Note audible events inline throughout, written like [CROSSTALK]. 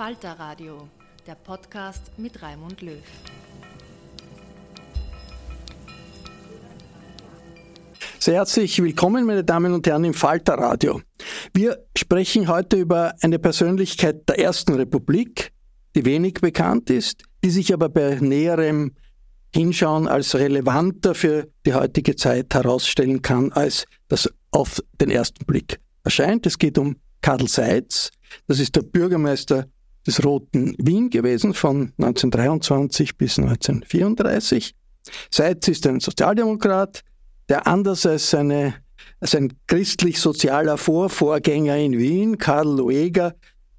Falter Radio, der Podcast mit Raimund Löw. Sehr herzlich willkommen, meine Damen und Herren, im Falter Radio. Wir sprechen heute über eine Persönlichkeit der Ersten Republik, die wenig bekannt ist, die sich aber bei näherem Hinschauen als relevanter für die heutige Zeit herausstellen kann, als das auf den ersten Blick erscheint. Es geht um Karl Seitz. Das ist der Bürgermeister des Roten Wien gewesen von 1923 bis 1934. Seitz ist ein Sozialdemokrat, der anders als seine, sein christlich-sozialer Vorvorgänger in Wien, Karl Lueger,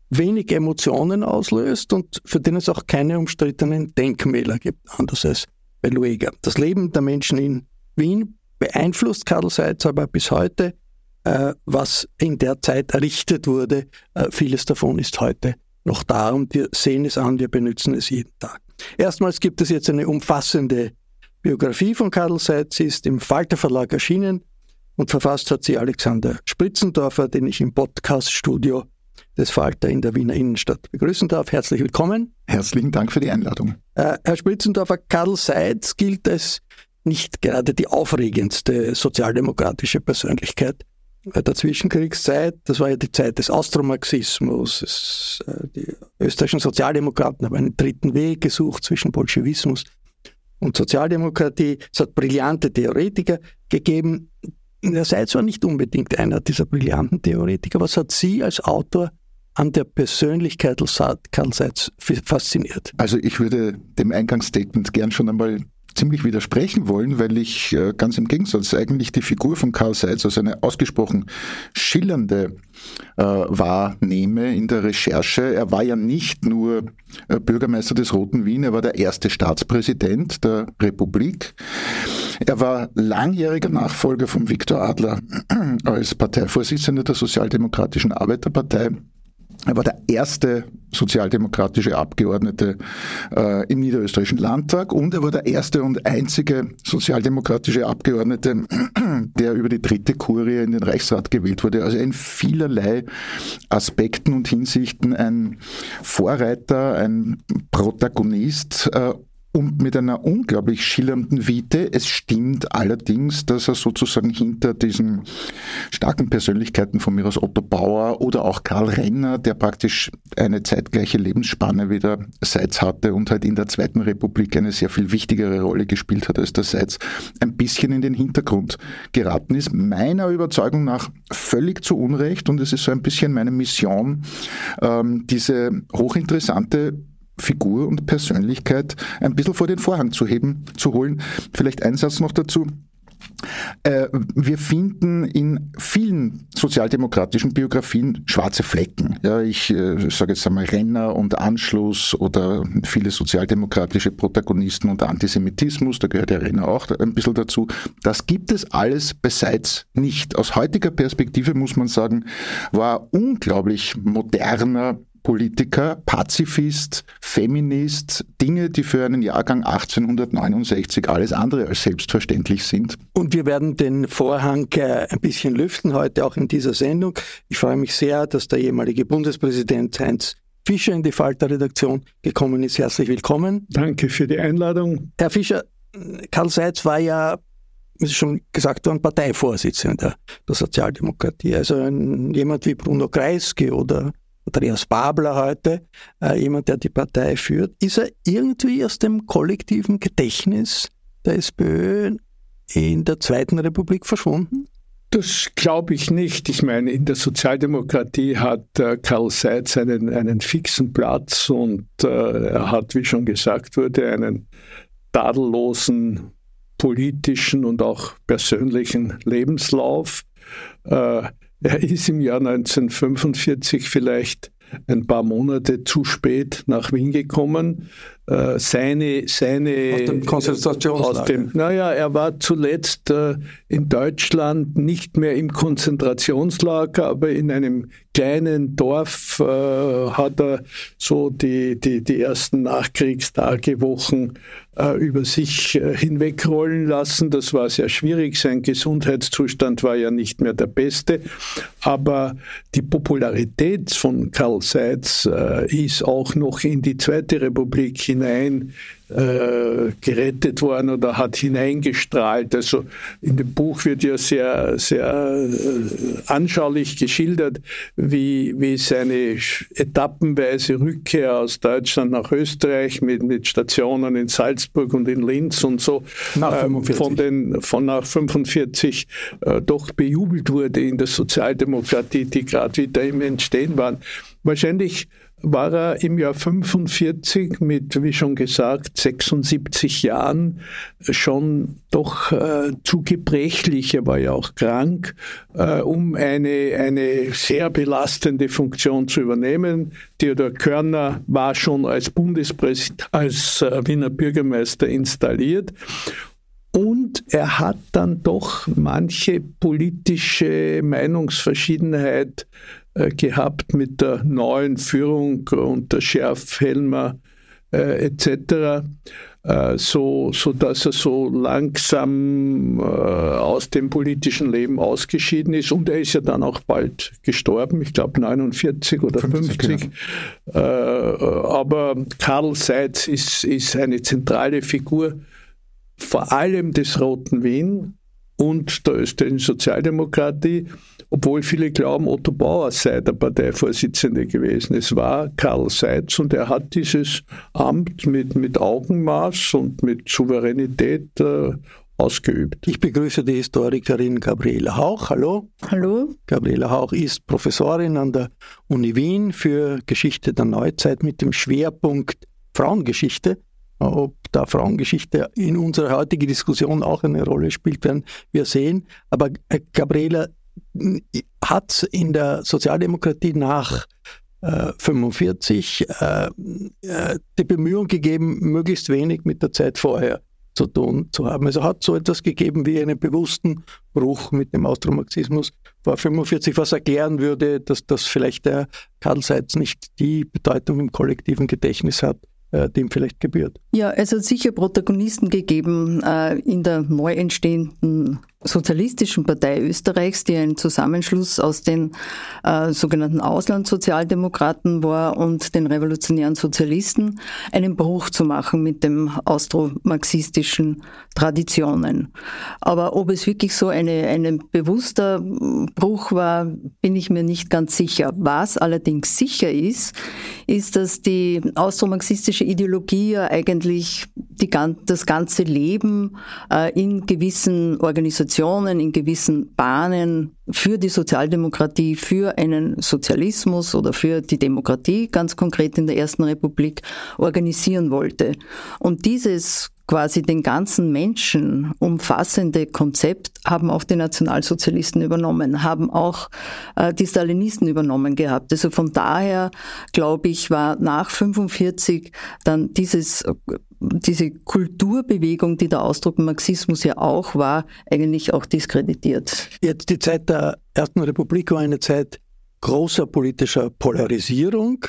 wenig Emotionen auslöst und für den es auch keine umstrittenen Denkmäler gibt, anders als bei Lueger. Das Leben der Menschen in Wien beeinflusst Karl Seitz aber bis heute, äh, was in der Zeit errichtet wurde. Äh, vieles davon ist heute noch da und wir sehen es an, wir benutzen es jeden Tag. Erstmals gibt es jetzt eine umfassende Biografie von Karl Seitz, sie ist im Falter Verlag erschienen und verfasst hat sie Alexander Spritzendorfer, den ich im Podcaststudio des Falter in der Wiener Innenstadt begrüßen darf. Herzlich willkommen. Herzlichen Dank für die Einladung. Äh, Herr Spritzendorfer, Karl Seitz gilt als nicht gerade die aufregendste sozialdemokratische Persönlichkeit der Zwischenkriegszeit. Das war ja die Zeit des Austromarxismus. Äh, die österreichischen Sozialdemokraten haben einen dritten Weg gesucht zwischen Bolschewismus und Sozialdemokratie. Es hat brillante Theoretiker gegeben. Ihr seid zwar nicht unbedingt einer dieser brillanten Theoretiker. Was hat Sie als Autor an der Persönlichkeit Karl Seitz fasziniert? Also ich würde dem Eingangsstatement gern schon einmal ziemlich widersprechen wollen, weil ich äh, ganz im Gegensatz eigentlich die Figur von Karl Seitz als eine ausgesprochen schillernde äh, wahrnehme in der Recherche. Er war ja nicht nur äh, Bürgermeister des Roten Wien, er war der erste Staatspräsident der Republik. Er war langjähriger Nachfolger von Viktor Adler als Parteivorsitzender der Sozialdemokratischen Arbeiterpartei. Er war der erste sozialdemokratische Abgeordnete äh, im niederösterreichischen Landtag und er war der erste und einzige sozialdemokratische Abgeordnete, [CLEARS THROAT] der über die dritte Kurie in den Reichsrat gewählt wurde. Also in vielerlei Aspekten und Hinsichten ein Vorreiter, ein Protagonist äh, und mit einer unglaublich schillernden Vite. Es stimmt allerdings, dass er sozusagen hinter diesen starken Persönlichkeiten von mir aus Otto Bauer oder auch Karl Renner, der praktisch eine zeitgleiche Lebensspanne wieder Seitz hatte und halt in der Zweiten Republik eine sehr viel wichtigere Rolle gespielt hat als der Seitz, ein bisschen in den Hintergrund geraten ist. Meiner Überzeugung nach völlig zu Unrecht und es ist so ein bisschen meine Mission, ähm, diese hochinteressante Figur und Persönlichkeit ein bisschen vor den Vorhang zu heben, zu holen. Vielleicht ein Satz noch dazu. Äh, wir finden in vielen sozialdemokratischen Biografien schwarze Flecken. Ja, ich äh, sage jetzt einmal Renner und Anschluss oder viele sozialdemokratische Protagonisten und Antisemitismus, da gehört der Renner auch ein bisschen dazu. Das gibt es alles beiseits nicht. Aus heutiger Perspektive muss man sagen, war unglaublich moderner Politiker, Pazifist, Feminist, Dinge, die für einen Jahrgang 1869 alles andere als selbstverständlich sind. Und wir werden den Vorhang äh, ein bisschen lüften heute auch in dieser Sendung. Ich freue mich sehr, dass der ehemalige Bundespräsident Heinz Fischer in die Falter-Redaktion gekommen ist. Herzlich willkommen. Danke für die Einladung. Herr Fischer, Karl Seitz war ja, wie Sie schon gesagt haben, Parteivorsitzender der Sozialdemokratie. Also ein, jemand wie Bruno Kreisky oder Andreas Babler heute, äh, jemand, der die Partei führt, ist er irgendwie aus dem kollektiven Gedächtnis der SPÖ in der Zweiten Republik verschwunden? Das glaube ich nicht. Ich meine, in der Sozialdemokratie hat äh, Karl Seitz einen, einen fixen Platz und äh, er hat, wie schon gesagt wurde, einen tadellosen politischen und auch persönlichen Lebenslauf. Äh, er ist im Jahr 1945 vielleicht ein paar Monate zu spät nach Wien gekommen. Äh, seine, seine aus dem Konzentrationslager. Aus dem, naja, er war zuletzt äh, in Deutschland nicht mehr im Konzentrationslager, aber in einem kleinen Dorf äh, hat er so die, die, die ersten Nachkriegstagewochen äh, über sich äh, hinwegrollen lassen. Das war sehr schwierig. Sein Gesundheitszustand war ja nicht mehr der beste. Aber die Popularität von Karl Seitz äh, ist auch noch in die Zweite Republik hinein äh, gerettet worden oder hat hineingestrahlt. Also in dem Buch wird ja sehr, sehr äh, anschaulich geschildert, wie, wie seine etappenweise Rückkehr aus Deutschland nach Österreich mit, mit Stationen in Salzburg und in Linz und so ähm, von, den, von nach 45 äh, doch bejubelt wurde in der Sozialdemokratie, die gerade wieder im Entstehen waren. Wahrscheinlich war er im Jahr 45 mit, wie schon gesagt, 76 Jahren schon doch äh, zu gebrechlich, er war ja auch krank, äh, um eine, eine sehr belastende Funktion zu übernehmen. Theodor Körner war schon als Bundespräsident, als äh, Wiener Bürgermeister installiert. Und er hat dann doch manche politische Meinungsverschiedenheit gehabt mit der neuen Führung unter Schärf, Helmer äh, etc., äh, so, so dass er so langsam äh, aus dem politischen Leben ausgeschieden ist. Und er ist ja dann auch bald gestorben, ich glaube 49 oder 50. 50 ja. Äh, aber Karl Seitz ist, ist eine zentrale Figur, vor allem des Roten Wien und der österreichischen Sozialdemokratie obwohl viele glauben, Otto Bauer sei der Parteivorsitzende gewesen. Es war Karl Seitz und er hat dieses Amt mit, mit Augenmaß und mit Souveränität äh, ausgeübt. Ich begrüße die Historikerin Gabriela Hauch. Hallo. Hallo. Gabriela Hauch ist Professorin an der Uni Wien für Geschichte der Neuzeit mit dem Schwerpunkt Frauengeschichte. Ob da Frauengeschichte in unserer heutigen Diskussion auch eine Rolle spielt, werden wir sehen. Aber äh, Gabriela, hat in der Sozialdemokratie nach äh, 45 äh, äh, die Bemühung gegeben, möglichst wenig mit der Zeit vorher zu tun zu haben. Also hat so etwas gegeben wie einen bewussten Bruch mit dem Austromarxismus vor 45, was erklären würde, dass das vielleicht der Karl Seitz nicht die Bedeutung im kollektiven Gedächtnis hat, dem vielleicht gebührt. Ja, es hat sicher Protagonisten gegeben äh, in der neu entstehenden Sozialistischen Partei Österreichs, die ein Zusammenschluss aus den äh, sogenannten Auslandssozialdemokraten war und den revolutionären Sozialisten, einen Bruch zu machen mit dem austromarxistischen Traditionen. Aber ob es wirklich so eine, ein bewusster Bruch war, bin ich mir nicht ganz sicher. Was allerdings sicher ist, ist, dass die austromarxistische Ideologie ja eigentlich die, das ganze Leben äh, in gewissen Organisationen, in gewissen Bahnen für die Sozialdemokratie, für einen Sozialismus oder für die Demokratie, ganz konkret in der Ersten Republik, organisieren wollte. Und dieses quasi den ganzen Menschen umfassende Konzept haben auch die Nationalsozialisten übernommen, haben auch äh, die Stalinisten übernommen gehabt. Also von daher, glaube ich, war nach 45 dann dieses diese Kulturbewegung, die der Ausdruck Marxismus ja auch war, eigentlich auch diskreditiert. Jetzt die Zeit der Ersten Republik war eine Zeit großer politischer Polarisierung,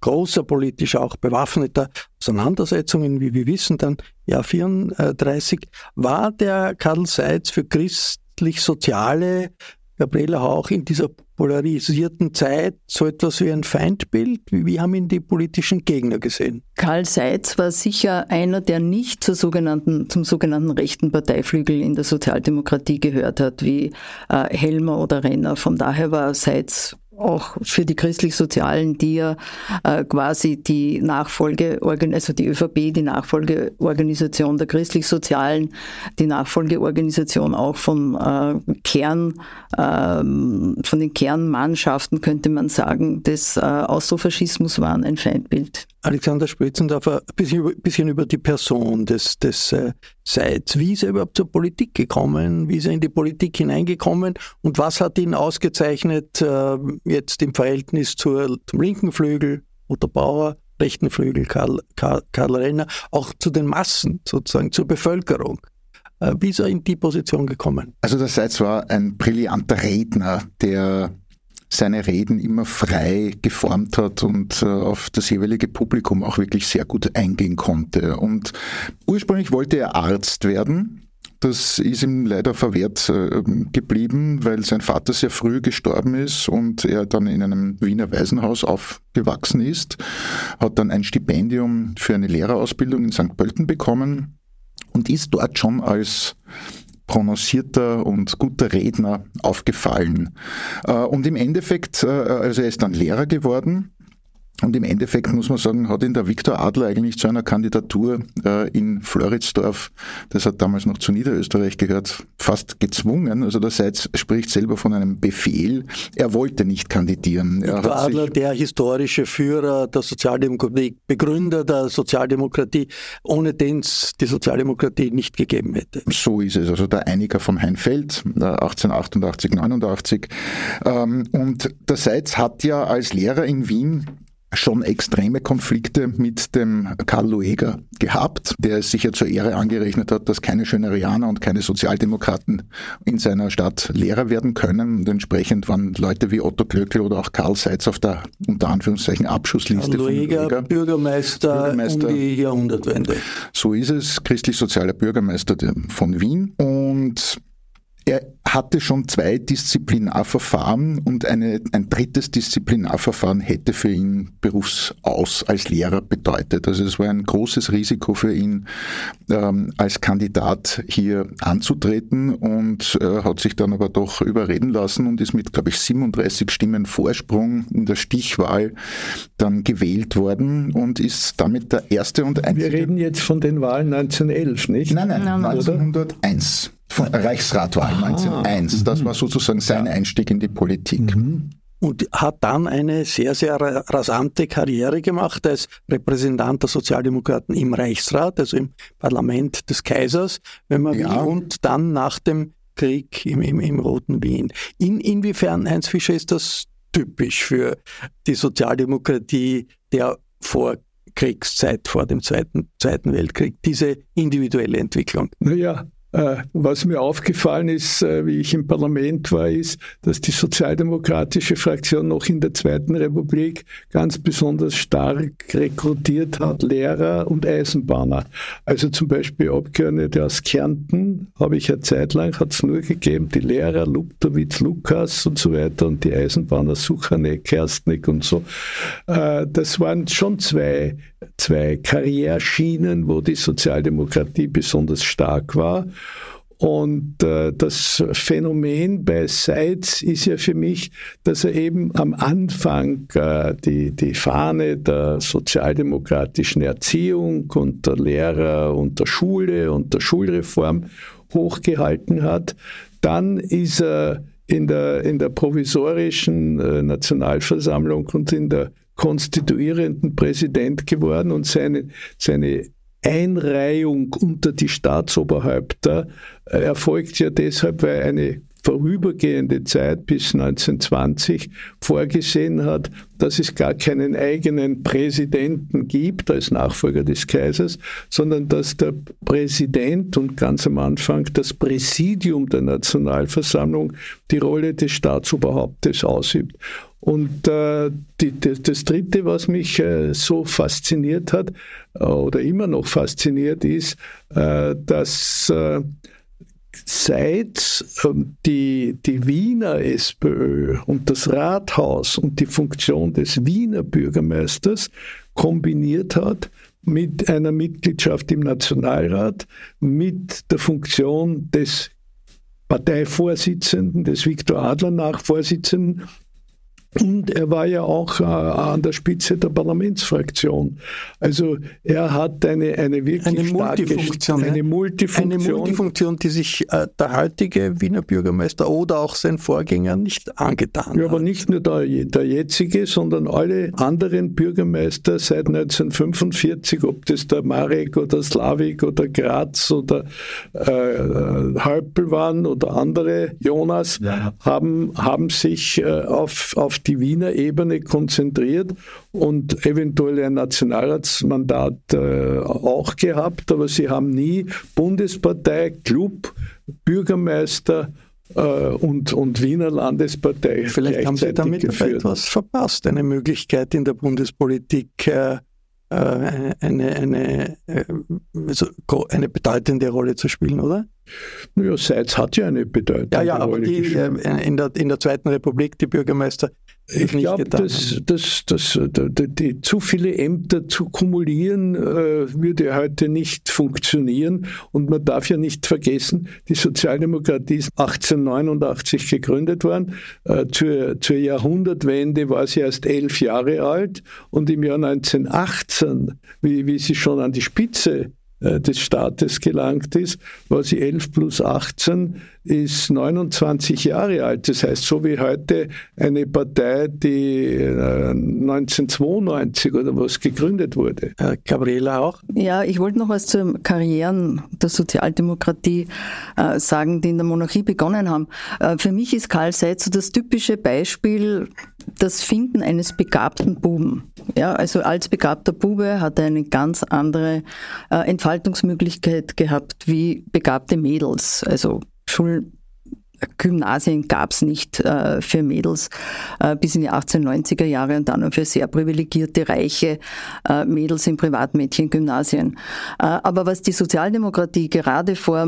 großer politisch auch bewaffneter Auseinandersetzungen, wie wir wissen, dann Jahr 34, war der Karl Seitz für christlich-soziale Gabriela Hauch in dieser polarisierten Zeit so etwas wie ein Feindbild? Wie haben ihn die politischen Gegner gesehen? Karl Seitz war sicher einer, der nicht zur sogenannten, zum sogenannten rechten Parteiflügel in der Sozialdemokratie gehört hat, wie äh, Helmer oder Renner. Von daher war Seitz auch für die christlich-sozialen, die ja äh, quasi die Nachfolge, also die ÖVP, die Nachfolgeorganisation der christlich-sozialen, die Nachfolgeorganisation auch von äh, Kern, äh, von den Kernmannschaften, könnte man sagen, des äh, Austrofaschismus waren ein Feindbild. Alexander Spritzendorfer, ein bisschen, über die Person des, des äh, Seitz. Wie ist er überhaupt zur Politik gekommen? Wie ist er in die Politik hineingekommen? Und was hat ihn ausgezeichnet äh, jetzt im Verhältnis zur, zum linken Flügel, Otto Bauer, rechten Flügel, Karl, Karl, Karl Renner, auch zu den Massen, sozusagen zur Bevölkerung? Äh, wie ist er in die Position gekommen? Also der Seitz war ein brillanter Redner, der seine Reden immer frei geformt hat und äh, auf das jeweilige Publikum auch wirklich sehr gut eingehen konnte. Und ursprünglich wollte er Arzt werden. Das ist ihm leider verwehrt äh, geblieben, weil sein Vater sehr früh gestorben ist und er dann in einem Wiener Waisenhaus aufgewachsen ist, hat dann ein Stipendium für eine Lehrerausbildung in St. Pölten bekommen und ist dort schon als prononcierter und guter Redner aufgefallen. Äh, und im Endeffekt, äh, also er ist dann Lehrer geworden und im Endeffekt muss man sagen, hat ihn der Viktor Adler eigentlich zu einer Kandidatur äh, in Floridsdorf, das hat damals noch zu Niederösterreich gehört, fast gezwungen. Also der Seitz spricht selber von einem Befehl. Er wollte nicht kandidieren. Viktor Adler, der historische Führer der Sozialdemokratie, Begründer der Sozialdemokratie, ohne den es die Sozialdemokratie nicht gegeben hätte. So ist es. Also der Einiger von Heinfeld, 1888, 89. Ähm, und der Seitz hat ja als Lehrer in Wien schon extreme Konflikte mit dem Karl Lueger gehabt, der es sicher zur Ehre angerechnet hat, dass keine Schönerianer und keine Sozialdemokraten in seiner Stadt Lehrer werden können. Und entsprechend waren Leute wie Otto Glöckl oder auch Karl Seitz auf der unter Anführungszeichen Abschussliste Karl Lueger, von Lueger. Bürgermeister, Bürgermeister um die Jahrhundertwende. So ist es, christlich-sozialer Bürgermeister von Wien. Und er hatte schon zwei Disziplinarverfahren und eine, ein drittes Disziplinarverfahren hätte für ihn Berufsaus als Lehrer bedeutet. Also es war ein großes Risiko für ihn, ähm, als Kandidat hier anzutreten und äh, hat sich dann aber doch überreden lassen und ist mit, glaube ich, 37 Stimmen Vorsprung in der Stichwahl dann gewählt worden und ist damit der erste und einzige. Wir reden jetzt von den Wahlen 1911, nicht? Nein, nein, nein 1901 von Reichsratwahl 1901. Das war sozusagen sein Einstieg in die Politik. Mhm. Und hat dann eine sehr, sehr rasante Karriere gemacht als Repräsentant der Sozialdemokraten im Reichsrat, also im Parlament des Kaisers, wenn man ja. will, und dann nach dem Krieg im, im, im Roten Wien. In, inwiefern, Heinz Fischer, ist das typisch für die Sozialdemokratie der Vorkriegszeit, vor dem Zweiten, Zweiten Weltkrieg, diese individuelle Entwicklung? Naja, was mir aufgefallen ist, äh, wie ich im Parlament war, ist, dass die sozialdemokratische Fraktion noch in der Zweiten Republik ganz besonders stark rekrutiert hat, Lehrer und Eisenbahner. Also zum Beispiel Abgeordnete aus Kärnten habe ich ja zeitlang, hat es nur gegeben, die Lehrer Luptowitz, Lukas und so weiter und die Eisenbahner Suchanek, Kerstnik und so. Äh, das waren schon zwei zwei Karriereschienen, wo die Sozialdemokratie besonders stark war. Und äh, das Phänomen bei Seitz ist ja für mich, dass er eben am Anfang äh, die, die Fahne der sozialdemokratischen Erziehung und der Lehrer und der Schule und der Schulreform hochgehalten hat. Dann ist er in der, in der provisorischen äh, Nationalversammlung und in der konstituierenden Präsident geworden und seine, seine Einreihung unter die Staatsoberhäupter äh, erfolgt ja deshalb, weil eine vorübergehende Zeit bis 1920 vorgesehen hat, dass es gar keinen eigenen Präsidenten gibt als Nachfolger des Kaisers, sondern dass der Präsident und ganz am Anfang das Präsidium der Nationalversammlung die Rolle des Staatsoberhauptes ausübt. Und äh, die, das, das, Dritte, was mich äh, so fasziniert hat äh, oder immer noch fasziniert, ist, äh, dass äh, seit ähm, die, die Wiener SPÖ und das Rathaus und die Funktion des Wiener Bürgermeisters kombiniert hat mit einer Mitgliedschaft im Nationalrat, mit der Funktion des Parteivorsitzenden, des Viktor Adler Nachvorsitzenden und er war ja auch äh, an der Spitze der Parlamentsfraktion. Also er hat eine, eine wirklich eine Multifunktion, starke, eine Multifunktion. Eine Multifunktion, die sich äh, der heutige Wiener Bürgermeister oder auch sein Vorgänger nicht angetan hat. Ja, aber nicht nur der, der jetzige, sondern alle anderen Bürgermeister seit 1945, ob das der Marek oder Slavik oder Graz oder äh, Halpel waren oder andere, Jonas, ja. haben, haben sich äh, auf, auf die Wiener Ebene konzentriert und eventuell ein Nationalratsmandat äh, auch gehabt, aber sie haben nie Bundespartei, Club, Bürgermeister äh, und, und Wiener Landespartei. Vielleicht haben Sie damit geführt. etwas verpasst, eine Möglichkeit in der Bundespolitik. Äh, äh eine, eine, äh, eine bedeutende Rolle zu spielen, oder? Naja, Seitz hat ja eine bedeutende Rolle. Ja, ja, aber die, in, der, in der Zweiten Republik, die Bürgermeister ich glaube, dass, dass, dass, dass die, zu viele Ämter zu kumulieren, äh, würde heute nicht funktionieren. Und man darf ja nicht vergessen, die Sozialdemokratie ist 1889 gegründet worden. Äh, zur, zur Jahrhundertwende war sie erst elf Jahre alt. Und im Jahr 1918, wie, wie sie schon an die Spitze äh, des Staates gelangt ist, war sie 11 plus 18, ist 29 Jahre alt. Das heißt, so wie heute eine Partei, die 1992 äh, oder was gegründet wurde. Gabriela auch? Ja, ich wollte noch was zu Karrieren der Sozialdemokratie äh, sagen, die in der Monarchie begonnen haben. Äh, für mich ist Karl Seitz so das typische Beispiel das Finden eines begabten Buben. Ja, also als begabter Bube hat er eine ganz andere Entfaltungsmöglichkeit gehabt wie begabte Mädels. Also 술 Gymnasien gab es nicht äh, für Mädels äh, bis in die 1890er Jahre und dann nur für sehr privilegierte, reiche äh, Mädels in Privatmädchengymnasien. Äh, aber was die Sozialdemokratie gerade vor,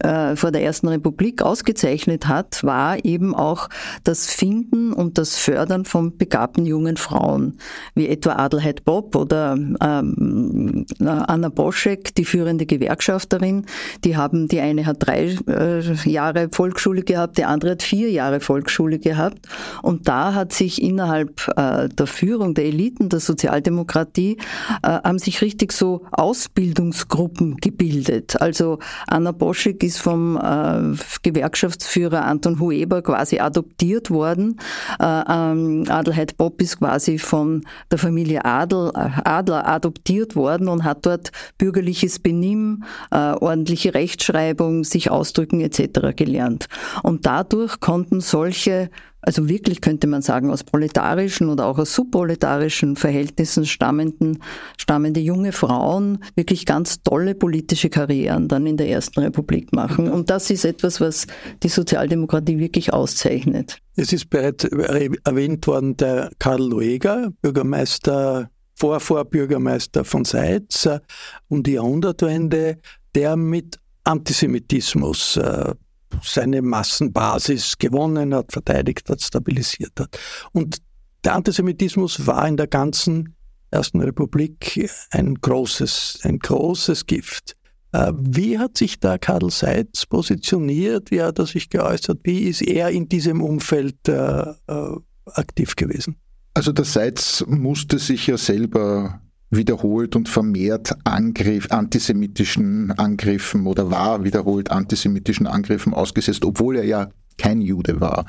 äh, vor der Ersten Republik ausgezeichnet hat, war eben auch das Finden und das Fördern von begabten jungen Frauen, wie etwa Adelheid Bob oder ähm, Anna Boschek, die führende Gewerkschafterin. Die haben, die eine hat drei äh, Jahre Volksschule gehabt, gehabt, der andere hat vier Jahre Volksschule gehabt. Und da hat sich innerhalb äh, der Führung der Eliten der Sozialdemokratie äh, haben sich richtig so Ausbildungsgruppen gebildet. Also Anna Boschek ist vom äh, Gewerkschaftsführer Anton Hueber quasi adoptiert worden. Äh, ähm, Adelheid Bopp ist quasi von der Familie Adel, Adler adoptiert worden und hat dort bürgerliches Benimm, ordentliche Rechtschreibung, sich ausdrücken etc. gelernt. Und dadurch konnten solche also wirklich könnte man sagen, aus proletarischen oder auch aus subproletarischen Verhältnissen stammenden, stammende junge Frauen wirklich ganz tolle politische Karrieren dann in der Ersten Republik machen. Und das ist etwas, was die Sozialdemokratie wirklich auszeichnet. Es ist bereits erwähnt worden, der Karl Lueger, Bürgermeister, Vorvorbürgermeister von Seitz äh, um die Jahrhundertwende, der mit Antisemitismus äh, seine Massenbasis gewonnen hat, verteidigt hat, stabilisiert hat. Und der Antisemitismus war in der ganzen Ersten Republik ein großes, ein großes Gift. Äh, wie hat sich da Karl Seitz positioniert? Wie hat er sich geäußert? Wie ist er in diesem Umfeld äh, äh aktiv gewesen? Also der Seitz musste sich ja selber wiederholt und vermehrt Angriff, antisemitischen Angriffen oder war wiederholt antisemitischen Angriffen ausgesetzt, obwohl er ja kein Jude war.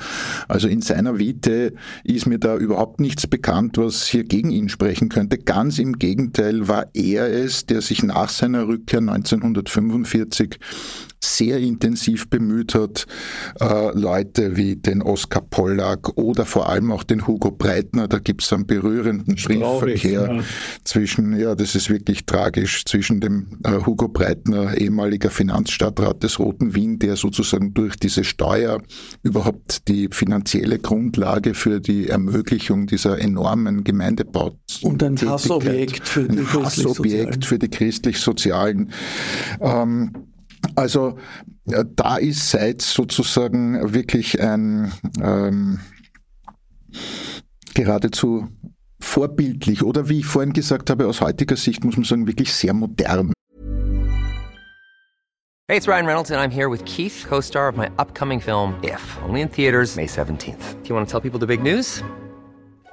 Also in seiner Vite ist mir da überhaupt nichts bekannt, was hier gegen ihn sprechen könnte. Ganz im Gegenteil war er es, der sich nach seiner Rückkehr 1945 sehr intensiv bemüht hat, äh, Leute wie den Oskar Pollack oder vor allem auch den Hugo Breitner, da gibt es einen berührenden Briefverkehr ja. zwischen, ja, das ist wirklich tragisch, zwischen dem äh, Hugo Breitner, ehemaliger Finanzstadtrat des Roten Wien, der sozusagen durch diese Steuer überhaupt die finanzielle Grundlage für die Ermöglichung dieser enormen Gemeindebauten und ein Hassobjekt für die Hassobjekt für die christlich-sozialen ähm, also äh, da ist Seitz sozusagen wirklich ein ähm, geradezu vorbildlich oder wie ich vorhin gesagt habe, aus heutiger Sicht muss man sagen, wirklich sehr modern. Hey, it's Ryan Reynolds and I'm here with Keith, co-star of my upcoming film If, only in theaters May 17th. Do you want to tell people the big news?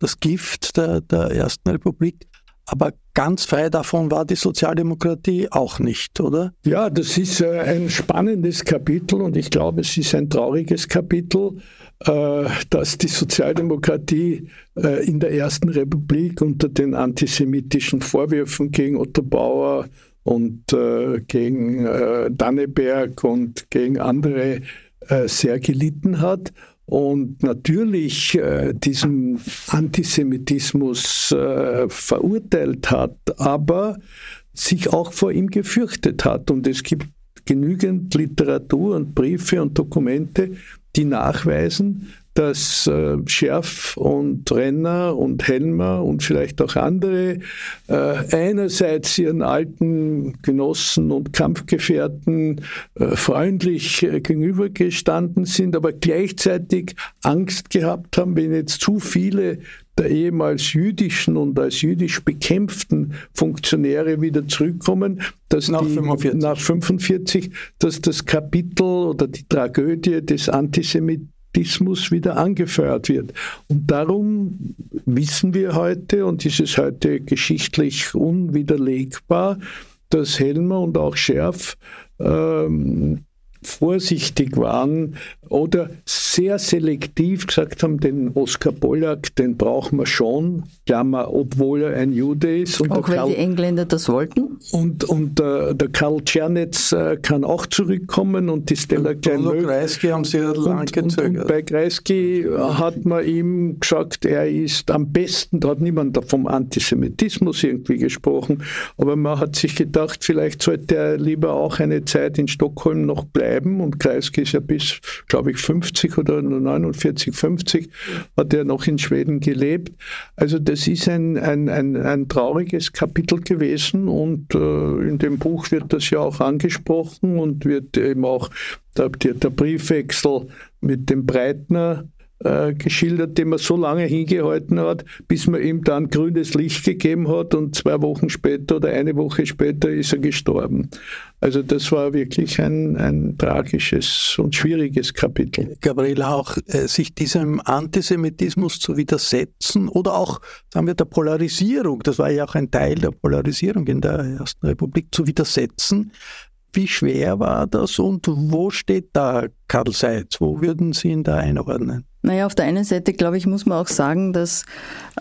das Gift der, der Ersten Republik. Aber ganz frei davon war die Sozialdemokratie auch nicht, oder? Ja, das ist äh, ein spannendes Kapitel und ich glaube, es ist ein trauriges Kapitel, äh, dass die Sozialdemokratie äh, in der Ersten Republik unter den antisemitischen Vorwürfen gegen Otto Bauer und gegen Danneberg und gegen andere sehr gelitten hat und natürlich äh, diesen Antisemitismus äh, verurteilt hat, aber sich auch vor ihm gefürchtet hat. Und es gibt genügend Literatur und Briefe und Dokumente, die nachweisen, dass äh, Scherf und Renner und Helmer und vielleicht auch andere äh, einerseits ihren alten Genossen und Kampfgefährten äh, freundlich äh, gegenübergestanden sind, aber gleichzeitig Angst gehabt haben, wenn jetzt zu viele der ehemals jüdischen und als jüdisch bekämpften Funktionäre wieder zurückkommen, dass nach, die, 45. nach 45, dass das Kapitel oder die Tragödie des Antisemitismus Antisemitismus wieder angefeuert wird. Und darum wissen wir heute, und ist es heute geschichtlich unwiderlegbar, dass Helmer und auch Scherf ähm, vorsichtig waren oder sehr selektiv gesagt haben, den Oskar Pollack, den brauchen wir schon, Klammer, obwohl er ein Jude ist. Und auch weil Karl, die Engländer das wollten? Und, und uh, der Karl Czernetz uh, kann auch zurückkommen und die Stella klein Kreisky haben sie ja lange gezögert. Und, und bei Kreisky hat man ihm gesagt, er ist am besten, da hat niemand vom Antisemitismus irgendwie gesprochen, aber man hat sich gedacht, vielleicht sollte er lieber auch eine Zeit in Stockholm noch bleiben bleiben. Und Kreisky ist ja bis, glaube ich, 50 oder 49, 50 hat er noch in Schweden gelebt. Also das ist ein, ein, ein, ein trauriges Kapitel gewesen und äh, in dem Buch wird das ja auch angesprochen und wird eben auch der, der Briefwechsel mit dem Breitner äh, geschildert, den man so lange hingehalten hat, bis man ihm dann grünes Licht gegeben hat und zwei Wochen später oder eine Woche später ist er gestorben. Also das war wirklich ein, ein tragisches und schwieriges Kapitel. Gabriela, auch äh, sich diesem Antisemitismus zu widersetzen oder auch, sagen wir, der Polarisierung, das war ja auch ein Teil der Polarisierung in der Ersten Republik, zu widersetzen, wie schwer war das und wo steht da Karl Seitz? Wo würden Sie ihn da einordnen? Naja, auf der einen Seite, glaube ich, muss man auch sagen, dass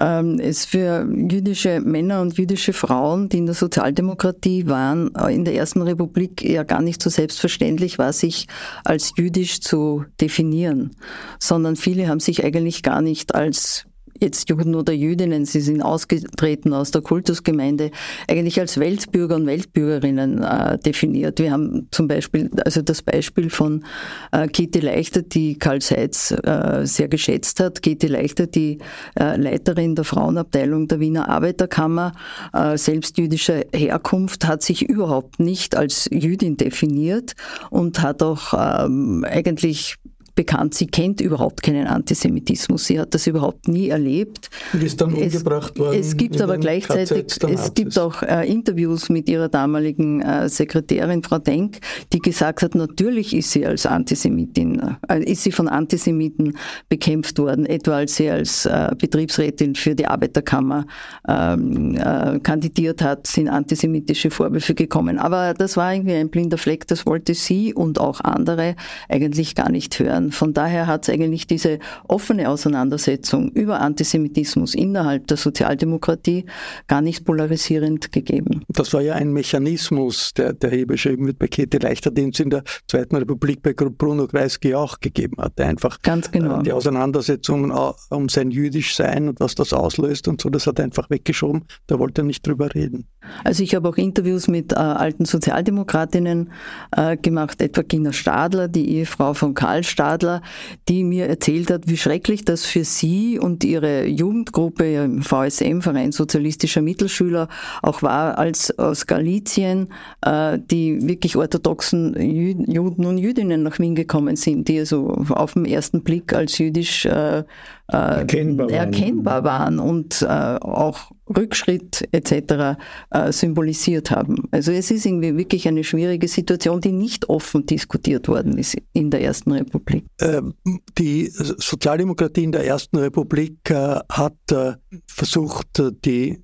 ähm, es für jüdische Männer und jüdische Frauen, die in der Sozialdemokratie waren, äh, in der Ersten Republik ja gar nicht so selbstverständlich war, sich als jüdisch zu definieren, sondern viele haben sich eigentlich gar nicht als jetzt Juden oder Jüdinnen, sie sind ausgetreten aus der Kultusgemeinde, eigentlich als Weltbürger und Weltbürgerinnen äh, definiert. Wir haben zum Beispiel, also das Beispiel von äh, Käthe Leichter, die Karl Seitz äh, sehr geschätzt hat. Käthe Leichter, die äh, Leiterin der Frauenabteilung der Wiener Arbeiterkammer, äh, selbst jüdischer Herkunft, hat sich überhaupt nicht als Jüdin definiert und hat auch ähm, eigentlich bekannt, sie kennt überhaupt keinen Antisemitismus. Sie hat das überhaupt nie erlebt. Und ist dann es, umgebracht worden. Es gibt aber gleichzeitig, es gibt auch äh, Interviews mit ihrer damaligen äh, Sekretärin, Frau Denk, die gesagt hat, natürlich ist sie als Antisemitin, äh, ist sie von Antisemiten bekämpft worden, etwa als sie als äh, Betriebsrätin für die Arbeiterkammer ähm, äh, kandidiert hat, sind antisemitische Vorwürfe gekommen. Aber das war irgendwie ein blinder Fleck, das wollte sie und auch andere eigentlich gar nicht hören. Von daher hat es eigentlich diese offene Auseinandersetzung über Antisemitismus innerhalb der Sozialdemokratie gar nicht polarisierend gegeben. Das war ja ein Mechanismus, der, der hier beschrieben wird bei Käthe Leichter, den es in der Zweiten Republik bei Bruno Kreisky auch gegeben hat. Einfach Ganz genau. Äh, die Auseinandersetzung um sein Jüdischsein und was das auslöst und so, das hat er einfach weggeschoben. Da wollte er nicht drüber reden. Also ich habe auch Interviews mit äh, alten Sozialdemokratinnen äh, gemacht, etwa Gina Stadler, die Ehefrau von Karl Stadler, Adler, die mir erzählt hat, wie schrecklich das für sie und ihre Jugendgruppe im VSM, Verein Sozialistischer Mittelschüler, auch war, als aus Galizien äh, die wirklich orthodoxen Juden und Jüdinnen nach Wien gekommen sind, die also auf den ersten Blick als jüdisch äh, äh, erkennbar, waren. erkennbar waren und äh, auch Rückschritt etc. Äh, symbolisiert haben. Also es ist irgendwie wirklich eine schwierige Situation, die nicht offen diskutiert worden ist in der Ersten Republik. Ähm, die Sozialdemokratie in der Ersten Republik äh, hat äh, versucht, die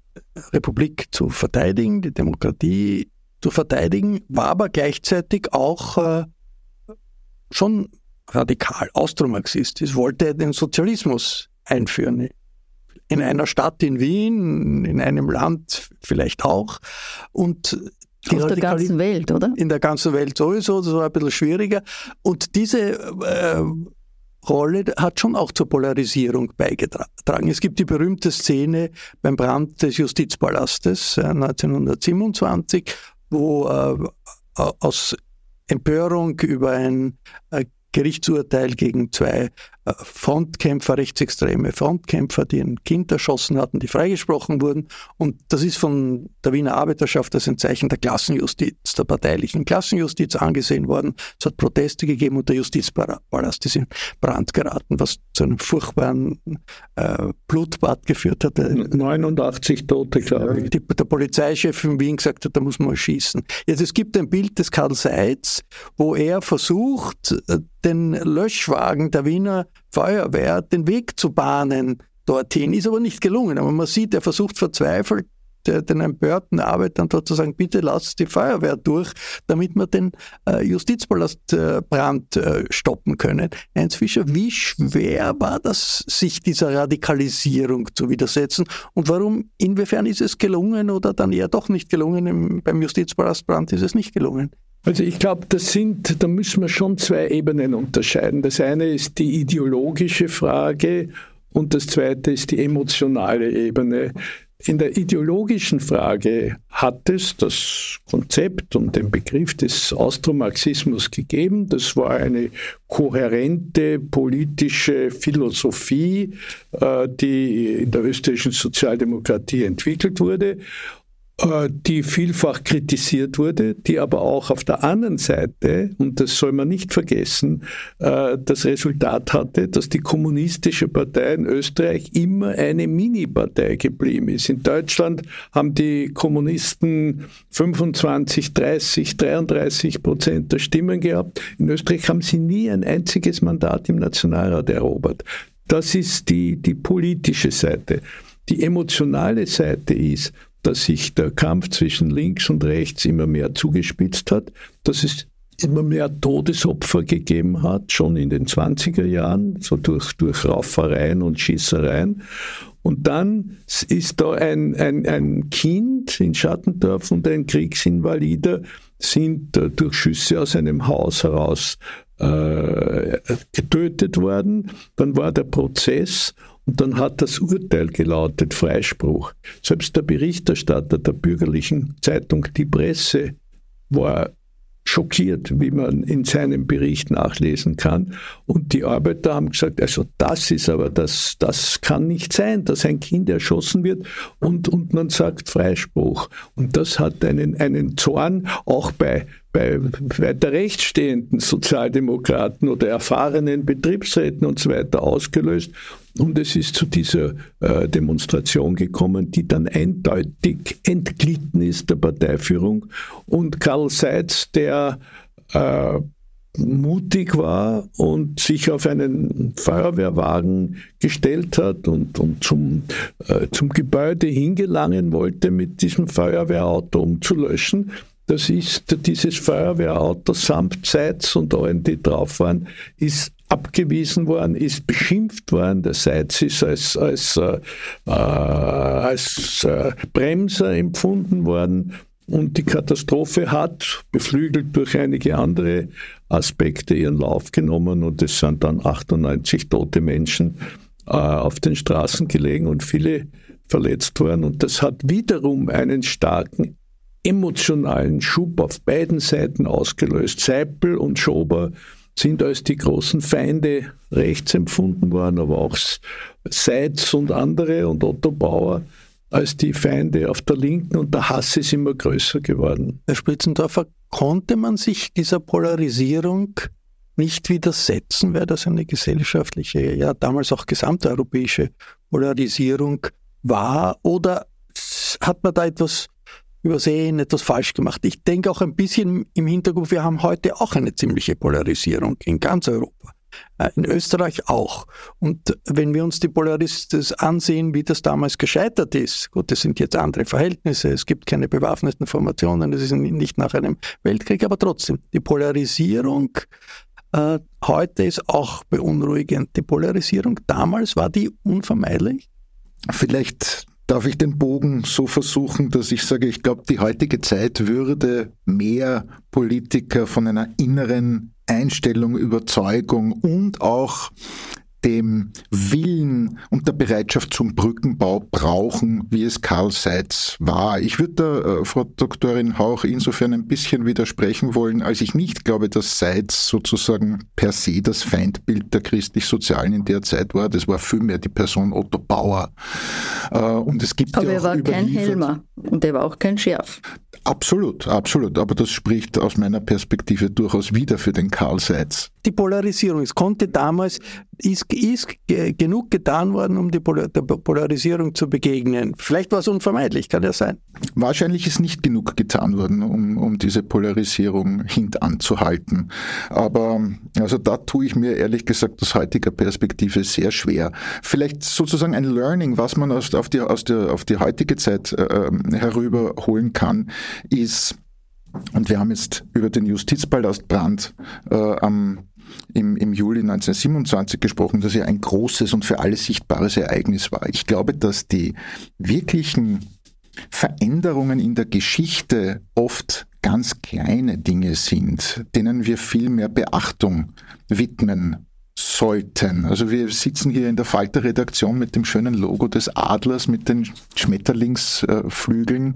Republik zu verteidigen, die Demokratie zu verteidigen, war aber gleichzeitig auch schon radikal austromarxistisch, wollte den Sozialismus einführen. In einer Stadt in Wien, in einem Land vielleicht auch. Und die Auf der ganzen Welt, oder? In der ganzen Welt sowieso, das war ein bisschen schwieriger. Und diese äh, Rolle hat schon auch zur Polarisierung beigetragen. Es gibt die berühmte Szene beim Brand des Justizpalastes äh, 1927, wo äh, aus Empörung über ein äh, Gerichtsurteil gegen zwei Frontkämpfer, rechtsextreme Frontkämpfer, die ein Kind erschossen hatten, die freigesprochen wurden. Und das ist von der Wiener Arbeiterschaft als ein Zeichen der Klassenjustiz, der parteilichen Klassenjustiz angesehen worden. Es hat Proteste gegeben und der Justizpalast ist in Brand geraten, was zu einem furchtbaren äh, Blutbad geführt hat. 89 Tote, glaube ich. Die, der Polizeichef in Wien gesagt hat, da muss man schießen. Jetzt, es gibt ein Bild des Karl Seitz, wo er versucht, äh, den Löschwagen der Wiener Feuerwehr den Weg zu bahnen dorthin. Ist aber nicht gelungen. Aber man sieht, er versucht verzweifelt, den empörten Arbeitern dort zu sagen, bitte lasst die Feuerwehr durch, damit wir den äh, Justizpalastbrand äh, stoppen können. Heinz Fischer, wie schwer war das, sich dieser Radikalisierung zu widersetzen? Und warum, inwiefern ist es gelungen oder dann eher doch nicht gelungen? Im, beim Justizpalastbrand ist es nicht gelungen. Also ich glaube, das sind, da müssen wir schon zwei Ebenen unterscheiden. Das eine ist die ideologische Frage und das zweite ist die emotionale Ebene. In der ideologischen Frage hat es das Konzept und den Begriff des Austromarxismus gegeben. Das war eine kohärente politische Philosophie, äh, die in der österreichischen Sozialdemokratie entwickelt wurde. Äh, die vielfach kritisiert wurde, die aber auch auf der anderen Seite, und das soll man nicht vergessen, äh, das Resultat hatte, dass die kommunistische Partei in Österreich immer eine Mini-Partei geblieben ist. In Deutschland haben die Kommunisten 25, 30, 33 Prozent der Stimmen gehabt. In Österreich haben sie nie ein einziges Mandat im Nationalrat erobert. Das ist die, die politische Seite. Die emotionale Seite ist, dass sich der Kampf zwischen links und rechts immer mehr zugespitzt hat, dass es immer mehr Todesopfer gegeben hat, schon in den 20er Jahren, so durch, durch Raufereien und Schießereien. Und dann ist da ein, ein, ein Kind in Schattendorf und ein Kriegsinvalider sind durch Schüsse aus einem Haus heraus äh, getötet worden. Dann war der Prozess und dann hat das Urteil gelautet, Freispruch. Selbst der Berichterstatter der bürgerlichen Zeitung Die Presse war schockiert, wie man in seinem Bericht nachlesen kann. Und die Arbeiter haben gesagt, also das ist aber, das, das kann nicht sein, dass ein Kind erschossen wird und, und man sagt Freispruch. Und das hat einen, einen Zorn auch bei bei weiter rechts stehenden Sozialdemokraten oder erfahrenen Betriebsräten und so weiter ausgelöst. Und es ist zu dieser äh, Demonstration gekommen, die dann eindeutig entglitten ist der Parteiführung. Und Karl Seitz, der äh, mutig war und sich auf einen Feuerwehrwagen gestellt hat und, und zum, äh, zum Gebäude hingelangen wollte, mit diesem Feuerwehrauto umzulöschen, das ist dieses Feuerwehrauto samt Seitz und allen, die drauf waren, ist abgewiesen worden, ist beschimpft worden. Der Seitz ist als, als, äh, äh, als äh, Bremser empfunden worden. Und die Katastrophe hat, beflügelt durch einige andere Aspekte, ihren Lauf genommen. Und es sind dann 98 tote Menschen äh, auf den Straßen gelegen und viele verletzt worden. Und das hat wiederum einen starken emotionalen Schub auf beiden Seiten ausgelöst. Seipel und Schober sind als die großen Feinde rechts empfunden worden, aber auch Seitz und andere und Otto Bauer als die Feinde auf der Linken und der Hass ist immer größer geworden. Herr Spritzendorfer, konnte man sich dieser Polarisierung nicht widersetzen, weil das eine gesellschaftliche, ja damals auch gesamteuropäische Polarisierung war? Oder hat man da etwas übersehen, etwas falsch gemacht. Ich denke auch ein bisschen im Hintergrund, wir haben heute auch eine ziemliche Polarisierung in ganz Europa. Äh, in Österreich auch. Und wenn wir uns die Polaristen ansehen, wie das damals gescheitert ist, gut, das sind jetzt andere Verhältnisse, es gibt keine bewaffneten Formationen, es ist nicht nach einem Weltkrieg, aber trotzdem, die Polarisierung äh, heute ist auch beunruhigend. Die Polarisierung damals war die unvermeidlich? Vielleicht Darf ich den Bogen so versuchen, dass ich sage, ich glaube, die heutige Zeit würde mehr Politiker von einer inneren Einstellung, Überzeugung und auch dem Willen und der Bereitschaft zum Brückenbau brauchen, wie es Karl Seitz war. Ich würde da, äh, Frau Doktorin Hauch, insofern ein bisschen widersprechen wollen, als ich nicht glaube, dass Seitz sozusagen per se das Feindbild der christlich-sozialen in der Zeit war. Das war vielmehr die Person Otto Bauer. Äh, und es gibt Aber ja er war kein Helmer und er war auch kein Schärf. Absolut, absolut. Aber das spricht aus meiner Perspektive durchaus wieder für den Karl Seitz. Die Polarisierung, es konnte damals, ist, ist genug getan worden, um die Pol der Polarisierung zu begegnen. Vielleicht war es unvermeidlich, kann ja sein. Wahrscheinlich ist nicht genug getan worden, um, um diese Polarisierung hintanzuhalten. Aber also da tue ich mir ehrlich gesagt aus heutiger Perspektive sehr schwer. Vielleicht sozusagen ein Learning, was man aus, auf, die, aus der, auf die heutige Zeit äh, ähm, herüberholen kann, ist, und wir haben jetzt über den Justizpalastbrand äh, am im, im Juli 1927 gesprochen, dass ja ein großes und für alle sichtbares Ereignis war. Ich glaube, dass die wirklichen Veränderungen in der Geschichte oft ganz kleine Dinge sind, denen wir viel mehr Beachtung widmen sollten. Also wir sitzen hier in der Falter-Redaktion mit dem schönen Logo des Adlers mit den Schmetterlingsflügeln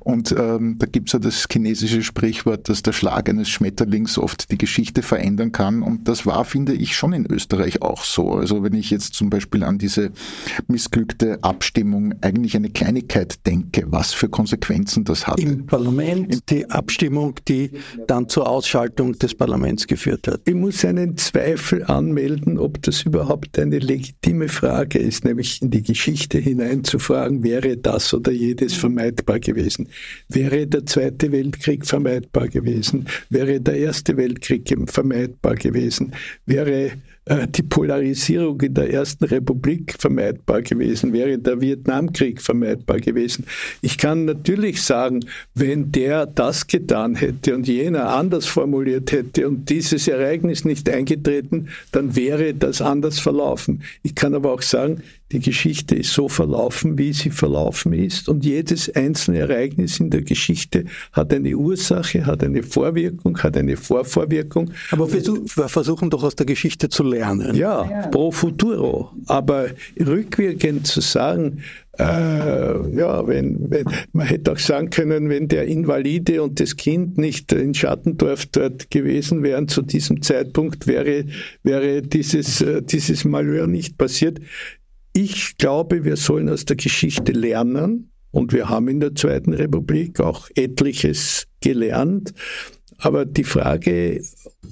und ähm, da gibt's ja das chinesische Sprichwort, dass der Schlag eines Schmetterlings oft die Geschichte verändern kann und das war, finde ich, schon in Österreich auch so. Also wenn ich jetzt zum Beispiel an diese missglückte Abstimmung eigentlich eine Kleinigkeit denke, was für Konsequenzen das hat. Im Parlament die Abstimmung, die dann zur Ausschaltung des Parlaments geführt hat. Ich muss einen Zweifel anmelden, ob das überhaupt eine legitime Frage ist, nämlich in die Geschichte hineinzufragen, wäre das oder jedes vermeidbar gewesen? Wäre der Zweite Weltkrieg vermeidbar gewesen? Wäre der Erste Weltkrieg vermeidbar gewesen? Wäre die Polarisierung in der Ersten Republik vermeidbar gewesen, wäre der Vietnamkrieg vermeidbar gewesen. Ich kann natürlich sagen, wenn der das getan hätte und jener anders formuliert hätte und dieses Ereignis nicht eingetreten, dann wäre das anders verlaufen. Ich kann aber auch sagen, die Geschichte ist so verlaufen, wie sie verlaufen ist. Und jedes einzelne Ereignis in der Geschichte hat eine Ursache, hat eine Vorwirkung, hat eine Vorvorwirkung. Aber wir versuchen doch aus der Geschichte zu lernen. Ja, ja. pro futuro. Aber rückwirkend zu sagen, äh, ja, wenn, wenn, man hätte auch sagen können, wenn der Invalide und das Kind nicht in Schattendorf dort gewesen wären zu diesem Zeitpunkt, wäre, wäre dieses, äh, dieses Malheur nicht passiert. Ich glaube, wir sollen aus der Geschichte lernen und wir haben in der Zweiten Republik auch etliches gelernt. Aber die Frage,